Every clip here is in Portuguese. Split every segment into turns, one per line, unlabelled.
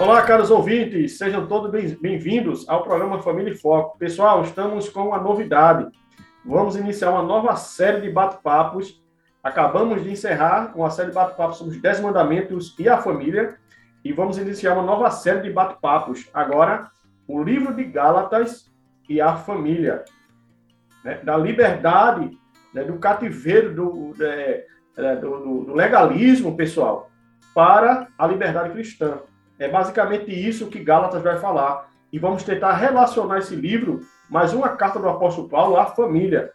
Olá, caros ouvintes, sejam todos bem-vindos ao programa Família e Foco. Pessoal, estamos com uma novidade. Vamos iniciar uma nova série de bate-papos. Acabamos de encerrar com a série de bate-papos sobre os Dez Mandamentos e a Família. E vamos iniciar uma nova série de bate-papos. Agora, o livro de Gálatas e a família. Né? Da liberdade, né? do cativeiro, do, é, é, do, do legalismo, pessoal, para a liberdade cristã. É basicamente isso que Gálatas vai falar. E vamos tentar relacionar esse livro, mais uma carta do apóstolo Paulo, à família.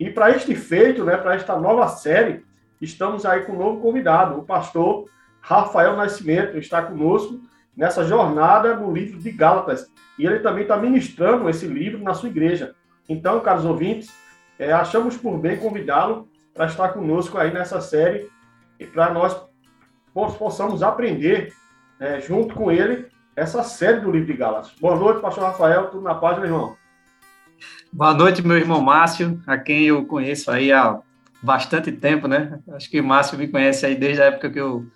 E para este feito, né, para esta nova série, estamos aí com um novo convidado, o pastor Rafael Nascimento, está conosco nessa jornada no livro de Gálatas. E ele também está ministrando esse livro na sua igreja. Então, caros ouvintes, é, achamos por bem convidá-lo para estar conosco aí nessa série e para nós possamos aprender é, junto com ele, essa série do livro de. Boa noite, pastor Rafael, tudo na paz, meu irmão?
Boa noite, meu irmão Márcio, a quem eu conheço aí há bastante tempo, né? Acho que o Márcio me conhece aí desde a época que eu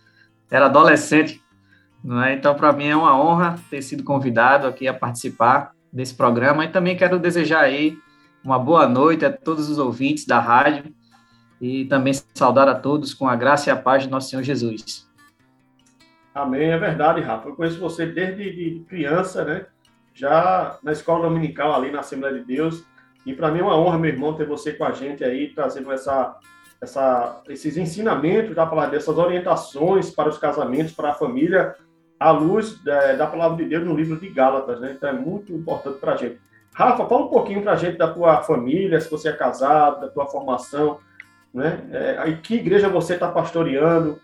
era adolescente, não é? Então, para mim é uma honra ter sido convidado aqui a participar desse programa e também quero desejar aí uma boa noite a todos os ouvintes da rádio e também saudar a todos com a graça e a paz de nosso Senhor Jesus.
Amém, é verdade, Rafa. Eu conheço você desde de criança, né? Já na escola dominical ali na Assembleia de Deus. E para mim é uma honra, meu irmão, ter você com a gente aí, trazendo essa, essa, esses ensinamentos da palavra, dessas orientações para os casamentos, para a família, à luz da, da palavra de Deus no livro de Gálatas, né? Então é muito importante para a gente. Rafa, fala um pouquinho para a gente da tua família, se você é casado, da tua formação, né? É, que igreja você está pastoreando,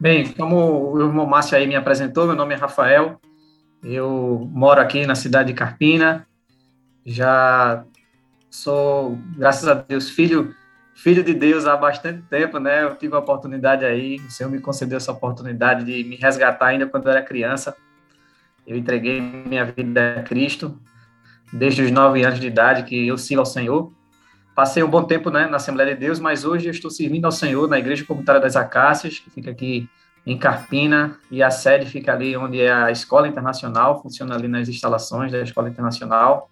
Bem, como o irmão Márcio aí me apresentou, meu nome é Rafael, eu moro aqui na cidade de Carpina, já sou, graças a Deus, filho filho de Deus há bastante tempo, né? Eu tive a oportunidade aí, o Senhor me concedeu essa oportunidade de me resgatar ainda quando eu era criança. Eu entreguei minha vida a Cristo desde os nove anos de idade que eu sirvo ao Senhor. Passei um bom tempo né, na Assembleia de Deus, mas hoje eu estou servindo ao Senhor na Igreja Comunitária das Acácias, que fica aqui em Carpina, e a sede fica ali onde é a Escola Internacional, funciona ali nas instalações da Escola Internacional.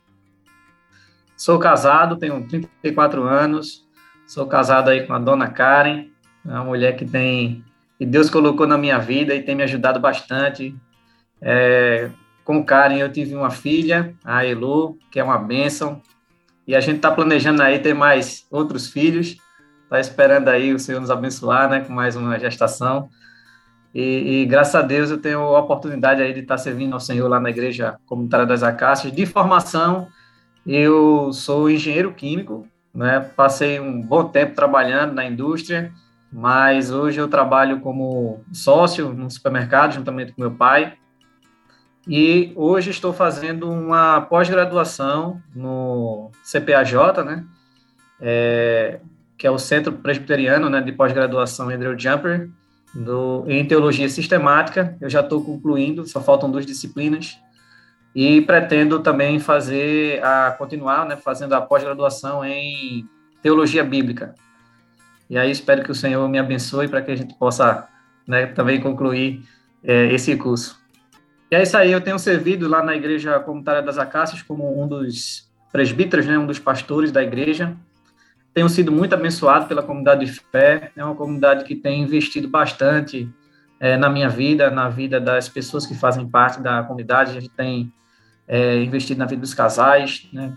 Sou casado, tenho 34 anos, sou casado aí com a dona Karen, uma mulher que tem que Deus colocou na minha vida e tem me ajudado bastante. É, com Karen eu tive uma filha, a Elu, que é uma bênção, e a gente está planejando aí ter mais outros filhos, está esperando aí o Senhor nos abençoar, né, com mais uma gestação. E, e, graças a Deus eu tenho a oportunidade aí de estar tá servindo ao Senhor lá na Igreja Comunitária das Acácias. De formação, eu sou engenheiro químico, né, passei um bom tempo trabalhando na indústria, mas hoje eu trabalho como sócio no supermercado, juntamente com meu pai, e hoje estou fazendo uma pós-graduação no CPAJ, né? É, que é o Centro Presbiteriano né, de Pós-Graduação Andrew Jumper, do, em Teologia Sistemática. Eu já estou concluindo, só faltam duas disciplinas. E pretendo também fazer, a continuar né, fazendo a pós-graduação em Teologia Bíblica. E aí espero que o Senhor me abençoe para que a gente possa né, também concluir é, esse curso. E é isso aí, eu tenho servido lá na Igreja Comunitária das Acácias como um dos presbíteros, né, um dos pastores da igreja. Tenho sido muito abençoado pela comunidade de fé, é uma comunidade que tem investido bastante é, na minha vida, na vida das pessoas que fazem parte da comunidade. A gente tem é, investido na vida dos casais, né?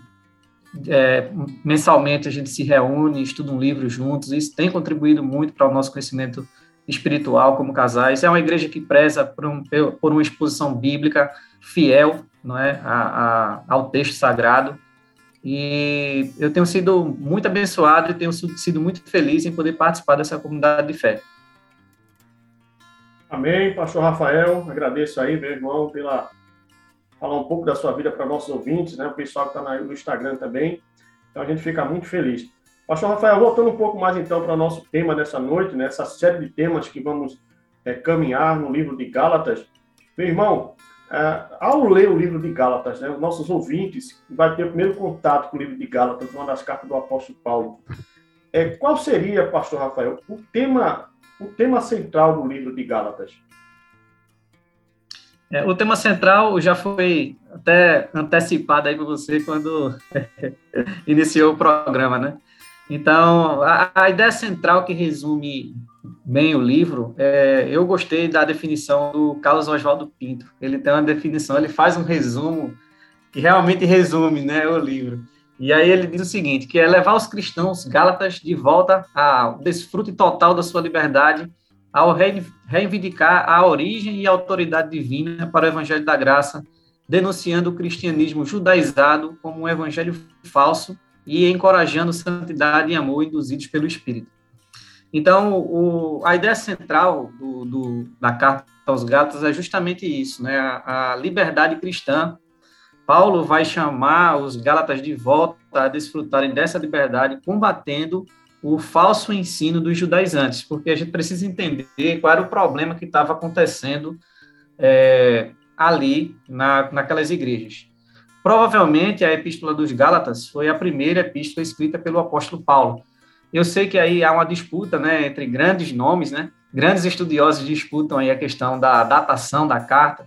É, mensalmente a gente se reúne, estuda um livro juntos, isso tem contribuído muito para o nosso crescimento espiritual como casais. É uma igreja que preza por, um, por uma exposição bíblica fiel não é, a, a, ao texto sagrado. E eu tenho sido muito abençoado e tenho sido muito feliz em poder participar dessa comunidade de fé.
Amém, pastor Rafael, agradeço aí, meu irmão, pela falar um pouco da sua vida para nossos ouvintes, né? O pessoal que está no Instagram também. Então a gente fica muito feliz. Pastor Rafael, voltando um pouco mais então para o nosso tema dessa noite, nessa né? série de temas que vamos é, caminhar no livro de Gálatas. Meu irmão, é, ao ler o livro de Gálatas, né, os nossos ouvintes vai ter o primeiro contato com o livro de Gálatas, uma das cartas do apóstolo Paulo. É, qual seria, pastor Rafael, o tema, o tema central do livro de Gálatas?
É, o tema central já foi até antecipado aí para você quando iniciou o programa, né? Então, a, a, ideia central que resume bem o livro, é, eu gostei da definição do Carlos Oswaldo Pinto. Ele tem uma definição, ele faz um resumo que realmente resume né, o livro. E aí ele diz o seguinte, que é levar os cristãos gálatas de volta ao desfrute total da sua liberdade, ao reivindicar a origem e a autoridade divina para o evangelho da graça, denunciando o cristianismo judaizado como um evangelho falso e encorajando santidade e amor induzidos pelo Espírito. Então, o, a ideia central do, do, da carta aos Gálatas é justamente isso, né? A, a, liberdade cristã. Paulo vai chamar os Gálatas de volta a desfrutarem dessa liberdade, combatendo o falso ensino dos judaizantes, porque a gente precisa entender qual era o problema que estava acontecendo é, ali na, naquelas igrejas. Provavelmente a Epístola dos Gálatas foi a primeira epístola escrita pelo apóstolo Paulo. Eu sei que aí há uma disputa, né, entre grandes nomes, né? Grandes estudiosos disputam aí a questão da datação da carta,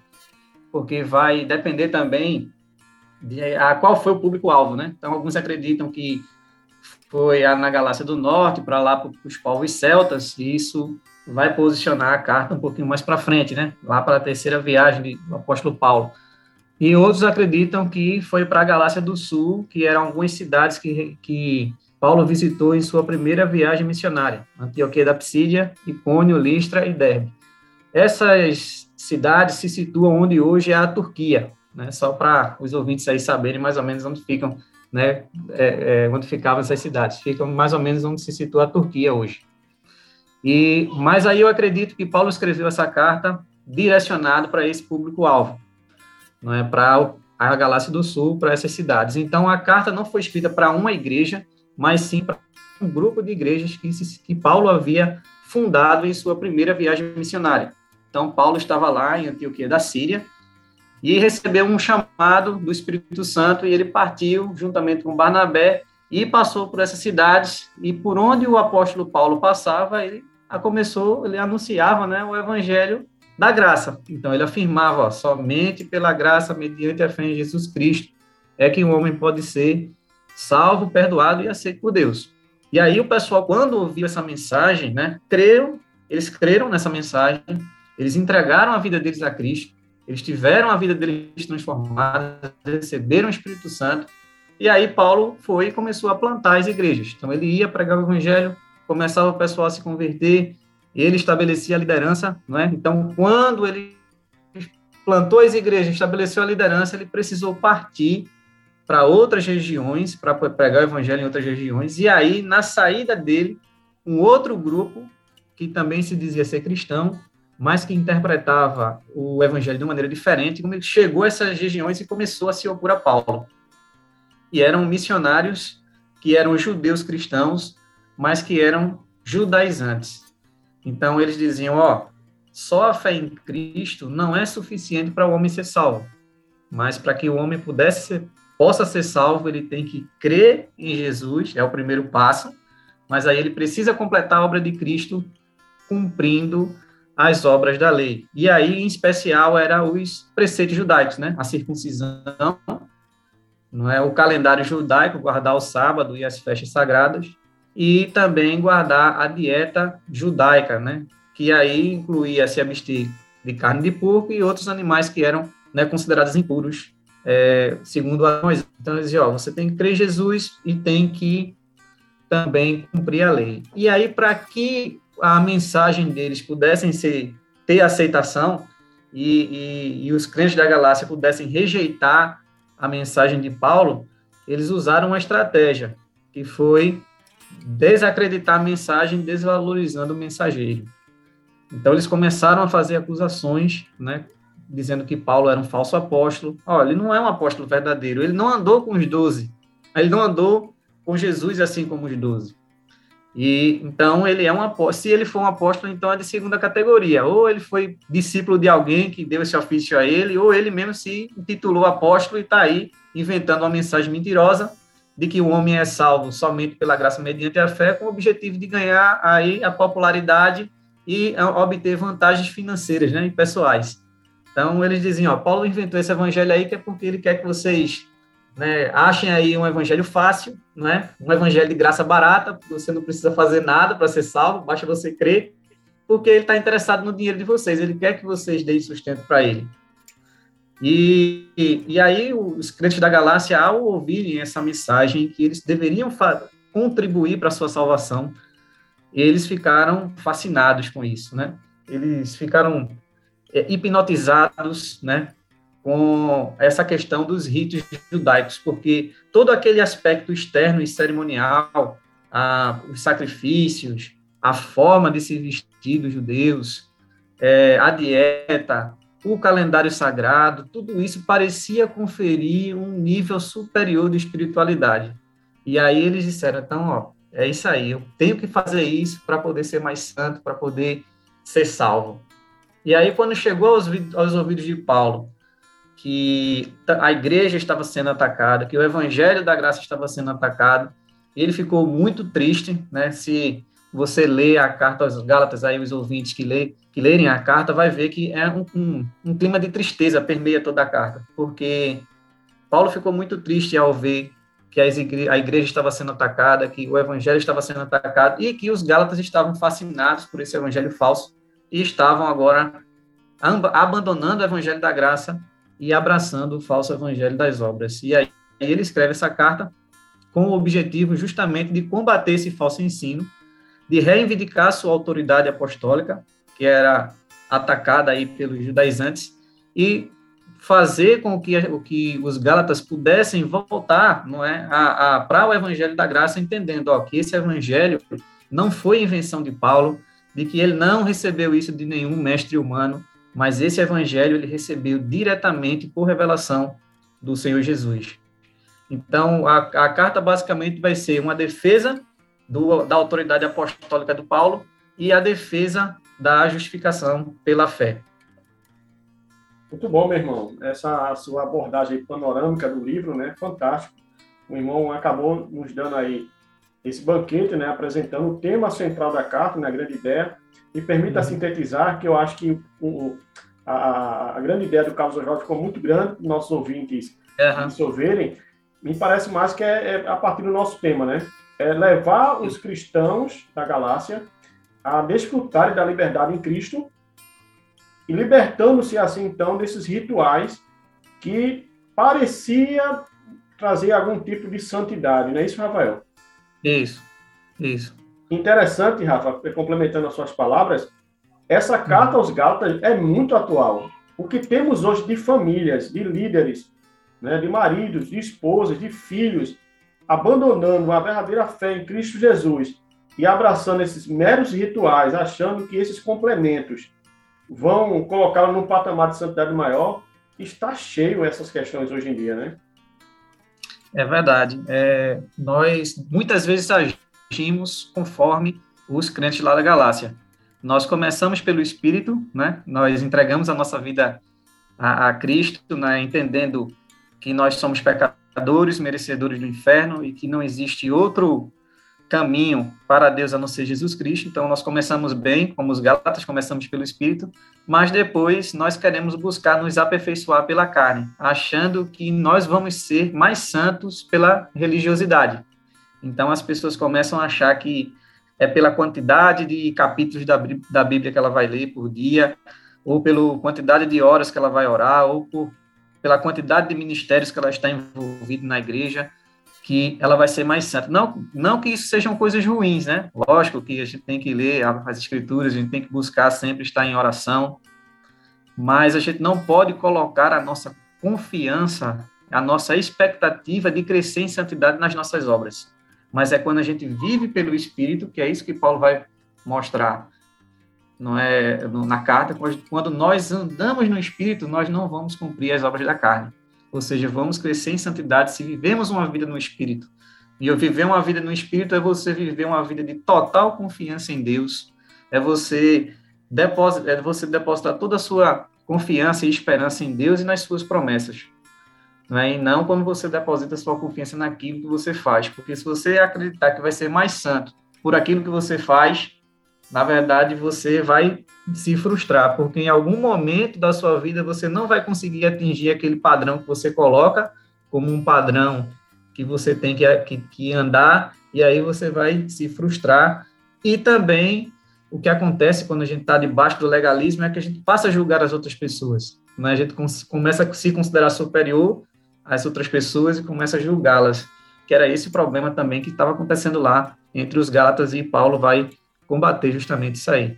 porque vai depender também de a qual foi o público-alvo, né? Então alguns acreditam que foi na Galácia do Norte para lá para os povos celtas, e isso vai posicionar a carta um pouquinho mais para frente, né? Lá para a terceira viagem do apóstolo Paulo. E outros acreditam que foi para a Galácia do Sul, que eram algumas cidades que, que Paulo visitou em sua primeira viagem missionária, Antioquia da Psídia, Icônio, Listra e Derbe. Essas cidades se situam onde hoje é a Turquia, né? só para os ouvintes aí saberem mais ou menos onde ficam, né? É, é, onde ficavam essas cidades. Ficam mais ou menos onde se situa a Turquia hoje. E, mas aí eu acredito que Paulo escreveu essa carta direcionado para esse público-alvo, não é para a Galácia do Sul, para essas cidades. Então, a carta não foi escrita para uma igreja, mas sim para um grupo de igrejas que, que Paulo havia fundado em sua primeira viagem missionária. Então, Paulo estava lá em Antioquia da Síria e recebeu um chamado do Espírito Santo e ele partiu juntamente com Barnabé e passou por essas cidades e por onde o apóstolo Paulo passava, ele começou, ele anunciava, né, o evangelho da graça. Então, ele afirmava, ó, somente pela graça, mediante a fé em Jesus Cristo, é que um homem pode ser salvo, perdoado e aceito por Deus. E aí o pessoal, quando ouviu essa mensagem, né, creram, eles creram nessa mensagem, eles entregaram a vida deles a Cristo, eles tiveram a vida deles transformada, receberam o Espírito Santo, e aí Paulo foi e começou a plantar as igrejas. Então ele ia pregar o evangelho, começava o pessoal a se converter, ele estabelecia a liderança, não é? Então, quando ele plantou as igrejas, estabeleceu a liderança, ele precisou partir para outras regiões, para pregar o evangelho em outras regiões, e aí, na saída dele, um outro grupo, que também se dizia ser cristão, mas que interpretava o evangelho de uma maneira diferente, como ele chegou a essas regiões e começou a se opor a Paulo. E eram missionários que eram judeus cristãos, mas que eram judaizantes. Então eles diziam, ó, só a fé em Cristo não é suficiente para o homem ser salvo, mas para que o homem pudesse ser, possa ser salvo, ele tem que crer em Jesus, é o primeiro passo, mas aí ele precisa completar a obra de Cristo cumprindo as obras da lei. E aí, em especial, era os preceitos judaicos, né? A circuncisão, não é o calendário judaico, guardar o sábado e as festas sagradas, e também guardar a dieta judaica, né? Que aí incluía se abster de carne de porco e outros animais que eram né, considerados impuros, é, segundo a Moisés. Então, eles diziam, ó, você tem que crer em Jesus e tem que também cumprir a lei. E aí, para que a mensagem deles pudessem ser, ter aceitação e, e, e os crentes da galáxia pudessem rejeitar a mensagem de Paulo, eles usaram uma estratégia, que foi desacreditar a mensagem, desvalorizando o mensageiro. Então, eles começaram a fazer acusações, né, dizendo que Paulo era um falso apóstolo. Olha, ele não é um apóstolo verdadeiro, ele não andou com os doze, ele não andou com Jesus assim como os doze. E então ele é um apóstolo. Se ele for um apóstolo, então é de segunda categoria. Ou ele foi discípulo de alguém que deu esse ofício a ele, ou ele mesmo se intitulou apóstolo e está aí inventando uma mensagem mentirosa de que o homem é salvo somente pela graça mediante a fé, com o objetivo de ganhar aí a popularidade e obter vantagens financeiras, né, e pessoais. Então eles diziam, ó, Paulo inventou esse evangelho aí que é porque ele quer que vocês né, achem aí um evangelho fácil, não é? Um evangelho de graça barata, você não precisa fazer nada para ser salvo, basta você crer, porque ele está interessado no dinheiro de vocês, ele quer que vocês deem sustento para ele. E, e, e, aí os crentes da Galácia, ao ouvirem essa mensagem que eles deveriam contribuir para a sua salvação, eles ficaram fascinados com isso, né? Eles ficaram é, hipnotizados, né? com essa questão dos ritos judaicos, porque todo aquele aspecto externo e cerimonial, a, os sacrifícios, a forma de se vestir dos judeus, é, a dieta, o calendário sagrado, tudo isso parecia conferir um nível superior de espiritualidade. E aí eles disseram, então, ó, é isso aí, eu tenho que fazer isso para poder ser mais santo, para poder ser salvo. E aí, quando chegou aos, aos ouvidos de Paulo, que a igreja estava sendo atacada, que o evangelho da graça estava sendo atacado. Ele ficou muito triste, né? Se você lê a carta aos Gálatas, aí os ouvintes que, lê, que lerem a carta, vai ver que é um, um, um clima de tristeza permeia toda a carta, porque Paulo ficou muito triste ao ver que a igreja estava sendo atacada, que o evangelho estava sendo atacado e que os Gálatas estavam fascinados por esse evangelho falso e estavam agora abandonando o evangelho da graça e abraçando o falso evangelho das obras. E aí ele escreve essa carta com o objetivo justamente de combater esse falso ensino, de reivindicar sua autoridade apostólica, que era atacada aí pelos judaizantes, e fazer com que, que os gálatas pudessem voltar não é, a, a para o evangelho da graça, entendendo ó, que esse evangelho não foi invenção de Paulo, de que ele não recebeu isso de nenhum mestre humano, mas esse evangelho ele recebeu diretamente por revelação do Senhor Jesus. Então, a, a carta basicamente vai ser uma defesa do, da autoridade apostólica do Paulo e a defesa da justificação pela fé.
Muito bom, meu irmão. Essa sua abordagem panorâmica do livro, né? Fantástico. O irmão acabou nos dando aí esse banquete, né? Apresentando o tema central da carta, na né? grande ideia, me permita uhum. sintetizar que eu acho que o, a, a, grande ideia do Carlos Oswaldo ficou muito grande, nossos ouvintes uhum. absorverem. Me parece mais que é, é, a partir do nosso tema, né? É levar os cristãos da galáxia a desfrutarem da liberdade em Cristo e libertando-se assim então desses rituais que parecia trazer algum tipo de santidade, não é isso, Rafael?
Isso, isso.
Interessante, Rafa, complementando as suas palavras, essa carta aos Gálatas é muito atual. O que temos hoje de famílias, de líderes, né, de maridos, de esposas, de filhos, abandonando a verdadeira fé em Cristo Jesus e abraçando esses meros rituais, achando que esses complementos vão colocá-lo num patamar de santidade maior, está cheio essas questões hoje em dia, né?
É verdade. É, nós muitas vezes agimos conforme os crentes lá da galáxia. Nós começamos pelo Espírito, né? Nós entregamos a nossa vida a, a Cristo, né? entendendo que nós somos pecadores, merecedores do inferno e que não existe outro caminho para Deus a não ser Jesus Cristo. Então, nós começamos bem, como os Gálatas, começamos pelo Espírito, mas depois nós queremos buscar nos aperfeiçoar pela carne, achando que nós vamos ser mais santos pela religiosidade. Então as pessoas começam a achar que é pela quantidade de capítulos da, da Bíblia que ela vai ler por dia, ou pela quantidade de horas que ela vai orar, ou por, pela quantidade de ministérios que ela está envolvida na igreja, que ela vai ser mais santa. Não, não que isso sejam coisas ruins, né? Lógico que a gente tem que ler as escrituras, a gente tem que buscar sempre estar em oração, mas a gente não pode colocar a nossa confiança a nossa expectativa de crescer em santidade nas nossas obras. Mas é quando a gente vive pelo Espírito, que é isso que Paulo vai mostrar não é na carta, quando nós andamos no Espírito, nós não vamos cumprir as obras da carne. Ou seja, vamos crescer em santidade se vivemos uma vida no Espírito. E eu viver uma vida no Espírito é você viver uma vida de total confiança em Deus, é você depositar, é você depositar toda a sua confiança e esperança em Deus e nas suas promessas. Não é? E não quando você deposita sua confiança naquilo que você faz. Porque se você acreditar que vai ser mais santo por aquilo que você faz, na verdade você vai se frustrar, porque em algum momento da sua vida você não vai conseguir atingir aquele padrão que você coloca como um padrão que você tem que, que, que andar, e aí você vai se frustrar. E também o que acontece quando a gente está debaixo do legalismo é que a gente passa a julgar as outras pessoas. Né? A gente começa a se considerar superior às outras pessoas e começa a julgá-las. Que era esse problema também que estava acontecendo lá entre os Gálatas e Paulo vai combater justamente isso aí.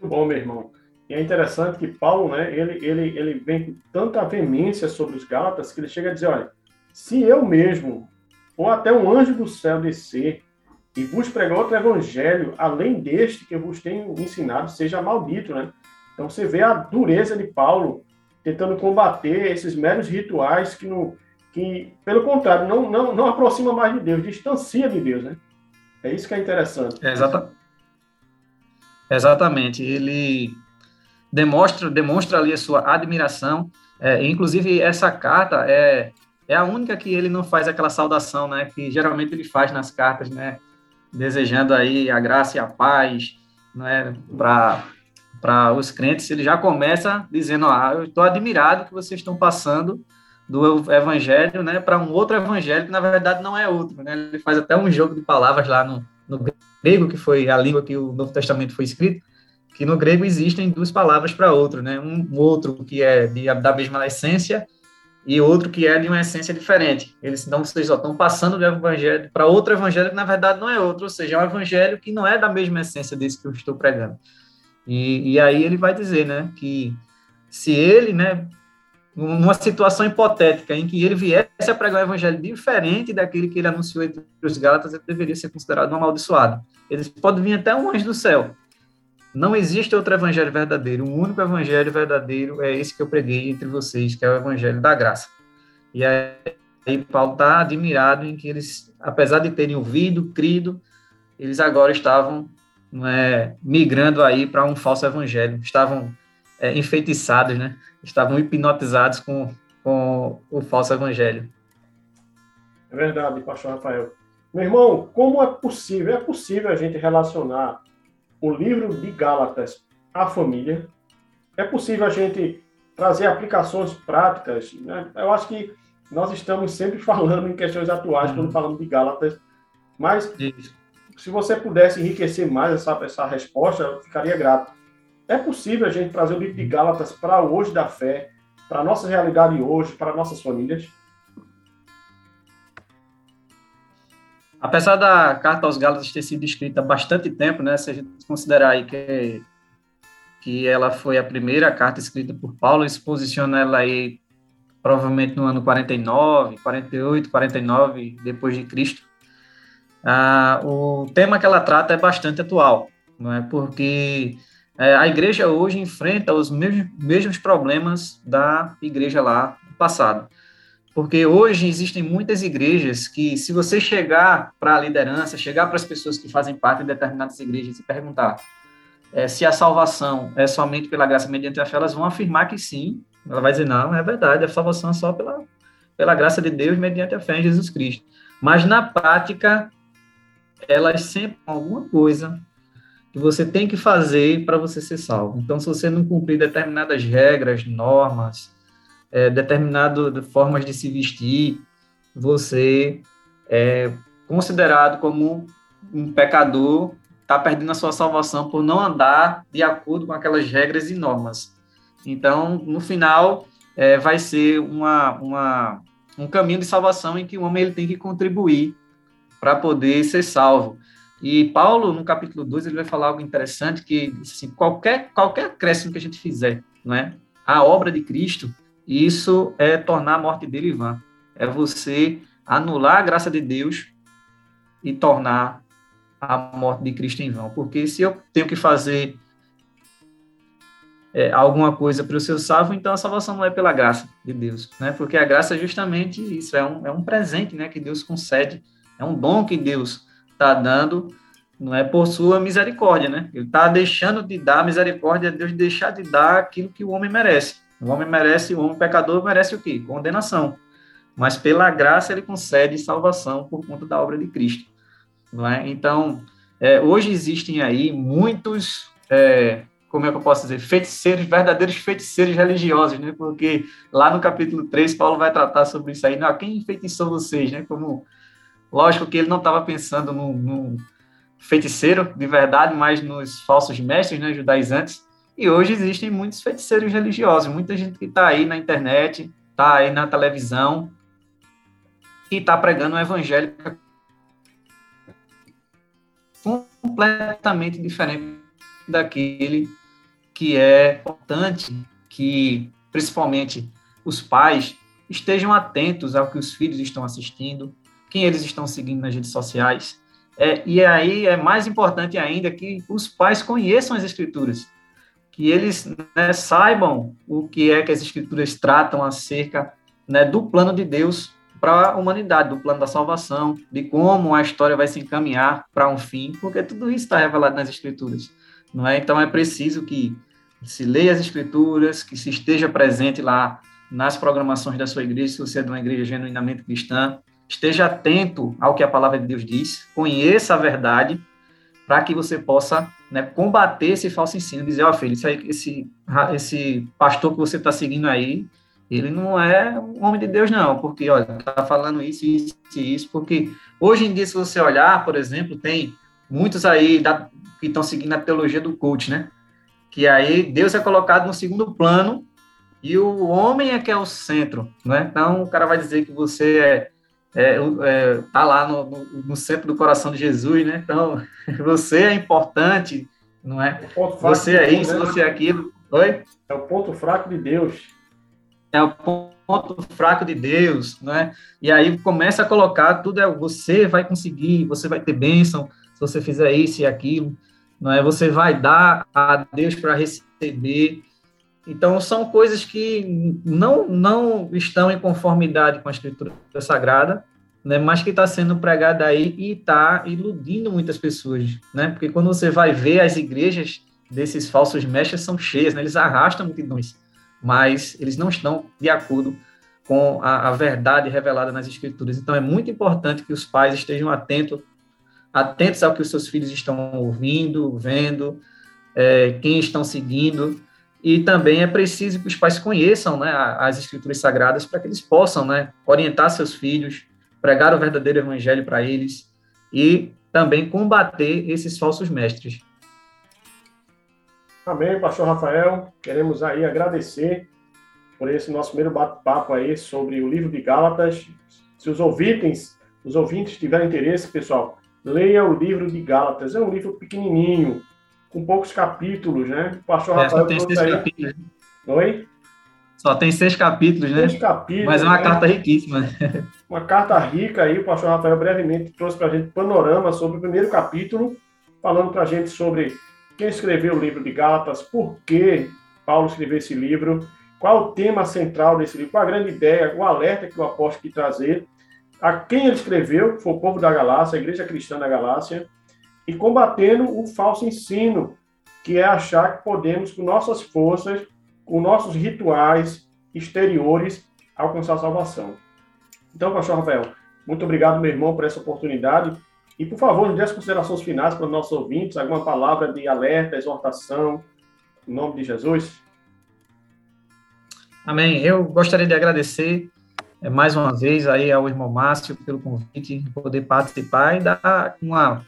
Muito bom, meu irmão. E é interessante que Paulo, né, ele, ele, ele vem com tanta veemência sobre os Gálatas que ele chega a dizer, olha, se eu mesmo, ou até um anjo do céu descer e vos pregar outro evangelho, além deste que eu vos tenho ensinado, seja maldito, né? Então você vê a dureza de Paulo tentando combater esses meros rituais que, no, que pelo contrário, não, não, não aproxima mais de Deus, distancia de Deus, né? É isso que é interessante.
É exata... Exatamente. Ele demonstra, demonstra ali a sua admiração. É, inclusive, essa carta é, é a única que ele não faz aquela saudação, né? Que geralmente ele faz nas cartas, né? desejando aí a graça e a paz, né, para os crentes, ele já começa dizendo, ah, eu estou admirado que vocês estão passando do evangelho, né, para um outro evangelho que na verdade não é outro, né? Ele faz até um jogo de palavras lá no, no grego, que foi a língua que o Novo Testamento foi escrito, que no grego existem duas palavras para outro, né? Um outro que é de, da mesma essência e outro que é de uma essência diferente. Eles então vocês só estão passando do evangelho para outro evangelho que na verdade não é outro, ou seja, é um evangelho que não é da mesma essência desse que eu estou pregando. E, e aí ele vai dizer, né, que se ele, né, numa situação hipotética em que ele viesse a pregar um evangelho diferente daquele que ele anunciou entre os Gálatas, ele deveria ser considerado um amaldiçoado. Eles podem vir até um anjo do céu, não existe outro evangelho verdadeiro. O único evangelho verdadeiro é esse que eu preguei entre vocês, que é o evangelho da graça. E aí Paulo está admirado em que eles, apesar de terem ouvido, crido, eles agora estavam é, migrando aí para um falso evangelho. Estavam é, enfeitiçados, né? Estavam hipnotizados com, com o falso evangelho.
É verdade, pastor Rafael. Meu irmão, como é possível? É possível a gente relacionar o livro de Gálatas à família. É possível a gente trazer aplicações práticas. Né? Eu acho que nós estamos sempre falando em questões atuais quando uhum. falamos de Gálatas, mas Isso. se você pudesse enriquecer mais essa, essa resposta, eu ficaria grato. É possível a gente trazer o livro de Gálatas para hoje da fé, para a nossa realidade hoje, para nossas famílias?
Apesar da carta aos Gálatas ter sido escrita há bastante tempo, né, se a gente considerar aí que, que ela foi a primeira carta escrita por Paulo, isso posiciona ela aí provavelmente no ano 49, 48, 49 depois de Cristo. Ah, o tema que ela trata é bastante atual, não é? Porque é, a igreja hoje enfrenta os mesmos, problemas da igreja lá no passado. Porque hoje existem muitas igrejas que, se você chegar para a liderança, chegar para as pessoas que fazem parte de determinadas igrejas e perguntar é, se a salvação é somente pela graça mediante a fé, elas vão afirmar que sim. Ela vai dizer, não, é verdade, a salvação é só pela, pela graça de Deus mediante a fé em Jesus Cristo. Mas, na prática, elas sempre alguma coisa que você tem que fazer para você ser salvo. Então, se você não cumprir determinadas regras, normas, é, determinado formas de se vestir, você é considerado como um pecador, está perdendo a sua salvação por não andar de acordo com aquelas regras e normas. Então, no final, é, vai ser uma, uma, um caminho de salvação em que o homem ele tem que contribuir para poder ser salvo. E Paulo, no capítulo 2, ele vai falar algo interessante, que assim, qualquer, qualquer acréscimo que a gente fizer, não é? a obra de Cristo, isso é tornar a morte dele vã. É você anular a graça de Deus e tornar a morte de Cristo em vão. Porque se eu tenho que fazer é, alguma coisa para o seu salvo, então a salvação não é pela graça de Deus, né? Porque a graça é justamente isso, é um, é um presente, né, que Deus concede, é um dom que Deus está dando, não é por sua misericórdia, né? Ele está deixando de dar misericórdia, Deus deixar de dar aquilo que o homem merece. O homem merece, o homem pecador merece o quê? Condenação. Mas pela graça ele concede salvação por conta da obra de Cristo. Não é? Então, é, hoje existem aí muitos, é, como é que eu posso dizer, feiticeiros, verdadeiros feiticeiros religiosos, né? Porque lá no capítulo 3, Paulo vai tratar sobre isso aí. Não, quem enfeitiçou vocês, né? Como, lógico que ele não estava pensando num, num feiticeiro de verdade, mas nos falsos mestres, né, judaizantes. E hoje existem muitos feiticeiros religiosos, muita gente que está aí na internet, está aí na televisão e está pregando o evangelho completamente diferente daquele que é importante que, principalmente, os pais estejam atentos ao que os filhos estão assistindo, quem eles estão seguindo nas redes sociais. É, e aí é mais importante ainda que os pais conheçam as escrituras, que eles né, saibam o que é que as escrituras tratam acerca né, do plano de Deus para a humanidade, do plano da salvação, de como a história vai se encaminhar para um fim, porque tudo isso está revelado nas Escrituras, não é? Então é preciso que se leia as Escrituras, que se esteja presente lá nas programações da sua igreja, se você é de uma igreja genuinamente cristã, esteja atento ao que a palavra de Deus diz, conheça a verdade, para que você possa né, combater esse falso ensino, dizer, ó oh, filho, esse, esse pastor que você está seguindo aí, ele não é um homem de Deus, não, porque, olha, tá falando isso, isso e isso, porque hoje em dia, se você olhar, por exemplo, tem muitos aí da, que estão seguindo a teologia do coach, né? Que aí Deus é colocado no segundo plano e o homem é que é o centro, né? Então, o cara vai dizer que você é, é, é tá lá no, no, no, centro do coração de Jesus, né? Então, você é importante, não é? Você é isso, Deus, né? você é aquilo. Oi?
É o ponto fraco de Deus
é o ponto fraco de Deus, né? E aí começa a colocar tudo é você vai conseguir, você vai ter bênção se você fizer isso e aquilo, não é? Você vai dar a Deus para receber. Então são coisas que não não estão em conformidade com a Escritura Sagrada, né? Mas que está sendo pregada aí e está iludindo muitas pessoas, né? Porque quando você vai ver as igrejas desses falsos mestres são cheias, né? Eles arrastam multidões mas eles não estão de acordo com a, a, verdade revelada nas escrituras. Então é muito importante que os pais estejam atentos, atentos ao que os seus filhos estão ouvindo, vendo, é, quem estão seguindo, e também é preciso que os pais conheçam né, as escrituras sagradas para que eles possam né, orientar seus filhos, pregar o verdadeiro evangelho para eles e também combater esses falsos mestres.
Amém, pastor Rafael. Queremos aí agradecer por esse nosso primeiro bate-papo aí sobre o livro de Gálatas. Se os ouvintes, os ouvintes tiverem interesse, pessoal, leia o livro de Gálatas. É um livro pequenininho, com poucos capítulos, né?
O pastor é, Rafael tem seis capítulos. Oi? Só tem seis capítulos, né? Seis capítulos. Mas é uma né? carta riquíssima.
Uma carta rica aí, o pastor Rafael brevemente trouxe para a gente panorama sobre o primeiro capítulo, falando para a gente sobre quem escreveu o livro de Gálatas, por que Paulo escreveu esse livro, qual o tema central desse livro, qual a grande ideia, o alerta que o apóstolo quis trazer, a quem ele escreveu, que foi o povo da Galácia, a igreja cristã da Galácia, e combatendo o falso ensino, que é achar que podemos, com nossas forças, com nossos rituais exteriores, alcançar a salvação. Então, pastor Rafael, muito obrigado, meu irmão, por essa oportunidade. E, por favor, nos dê as considerações finais para os nossos ouvintes, alguma palavra de alerta, exortação, em nome de Jesus.
Amém. Eu gostaria de agradecer é, mais uma vez aí ao irmão Márcio pelo convite de poder participar e dar uma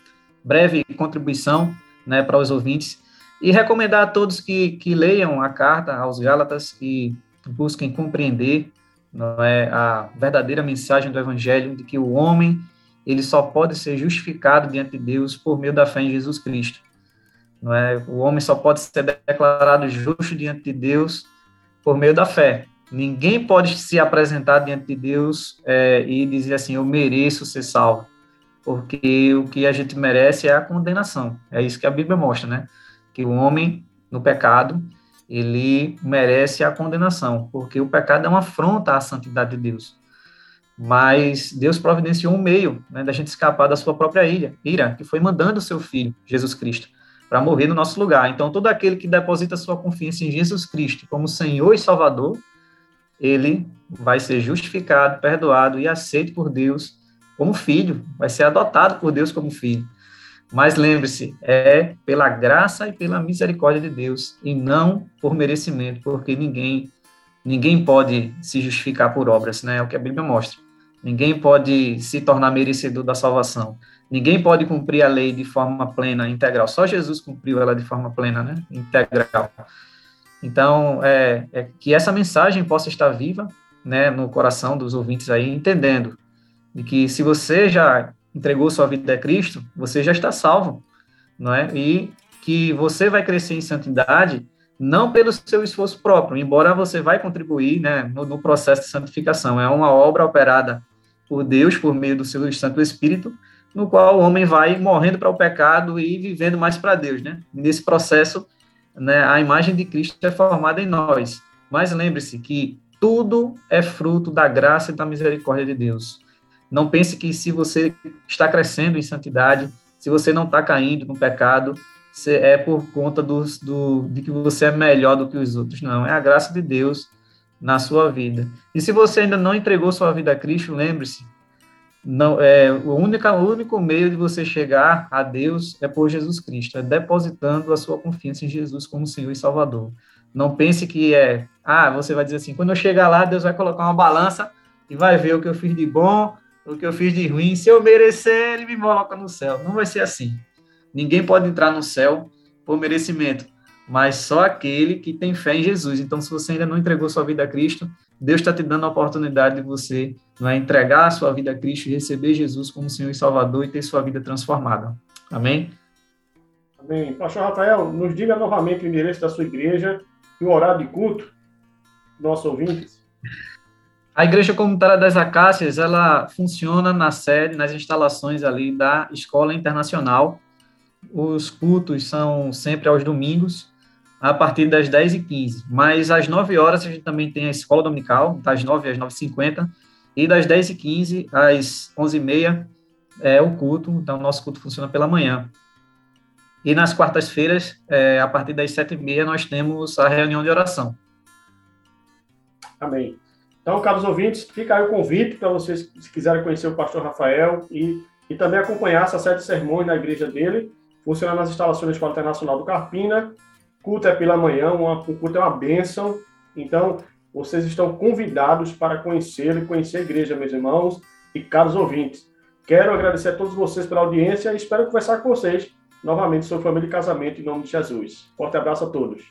breve contribuição né, para os ouvintes e recomendar a todos que, que leiam a carta aos Gálatas, que busquem compreender não é, a verdadeira mensagem do Evangelho de que o homem ele só pode ser justificado diante de Deus por meio da fé em Jesus Cristo. Não é? O homem só pode ser declarado justo diante de Deus por meio da fé. Ninguém pode se apresentar diante de Deus é, e dizer assim, eu mereço ser salvo, porque o que a gente merece é a condenação. É isso que a Bíblia mostra, né? Que o homem no pecado, ele merece a condenação, porque o pecado é uma afronta à santidade de Deus. Mas Deus providenciou um meio né, da gente escapar da sua própria ira, ira que foi mandando o seu filho, Jesus Cristo, para morrer no nosso lugar. Então, todo aquele que deposita sua confiança em Jesus Cristo como Senhor e Salvador, ele vai ser justificado, perdoado e aceito por Deus como filho, vai ser adotado por Deus como filho. Mas lembre-se, é pela graça e pela misericórdia de Deus e não por merecimento, porque ninguém ninguém pode se justificar por obras, né? É o que a Bíblia mostra. Ninguém pode se tornar merecedor da salvação. Ninguém pode cumprir a lei de forma plena, integral. Só Jesus cumpriu ela de forma plena, né? Integral. Então, é, é que essa mensagem possa estar viva, né, no coração dos ouvintes aí, entendendo de que se você já entregou sua vida a Cristo, você já está salvo, não é? E que você vai crescer em santidade não pelo seu esforço próprio, embora você vai contribuir, né, no, no processo de santificação. É uma obra operada por Deus por meio do seu Santo Espírito, no qual o homem vai morrendo para o pecado e vivendo mais para Deus, né? Nesse processo, né, a imagem de Cristo é formada em nós. Mas lembre-se que tudo é fruto da graça e da misericórdia de Deus. Não pense que se você está crescendo em santidade, se você não está caindo no pecado, é por conta do, do, de que você é melhor do que os outros. Não, é a graça de Deus na sua vida. E se você ainda não entregou sua vida a Cristo, lembre-se, não é o único, o único meio de você chegar a Deus é por Jesus Cristo, é depositando a sua confiança em Jesus como Senhor e Salvador. Não pense que é, ah, você vai dizer assim, quando eu chegar lá, Deus vai colocar uma balança e vai ver o que eu fiz de bom o que eu fiz de ruim, se eu merecer, ele me coloca no céu. Não vai ser assim. Ninguém pode entrar no céu por merecimento, mas só aquele que tem fé em Jesus. Então, se você ainda não entregou sua vida a Cristo, Deus está te dando a oportunidade de você vai entregar a sua vida a Cristo e receber Jesus como Senhor e Salvador e ter sua vida transformada. Amém?
Amém. Pastor Rafael, nos diga novamente o endereço da sua igreja e o horário de culto, nossos ouvintes.
A Igreja Comunitária das Acácias, ela funciona na sede, nas instalações ali da Escola Internacional. Os cultos são sempre aos domingos, a partir das 10h15. Mas às 9 horas a gente também tem a escola dominical, das 9 às 9h50, e das 10h15 às 11h30 é o culto, então o nosso culto funciona pela manhã. E nas quartas-feiras, é, a partir das 7h30, nós temos a reunião de oração.
Amém. Então, caros ouvintes, fica aí o convite para vocês, se quiserem conhecer o pastor Rafael e, e também acompanhar essa série de sermões na igreja dele. Funciona nas instalações da Escola Internacional do Carpina. Culto é pela manhã, uma, o culto é uma bênção. Então, vocês estão convidados para conhecer e conhecer a igreja, meus irmãos e caros ouvintes. Quero agradecer a todos vocês pela audiência e espero conversar com vocês novamente sobre família e casamento em nome de Jesus. Forte abraço a todos.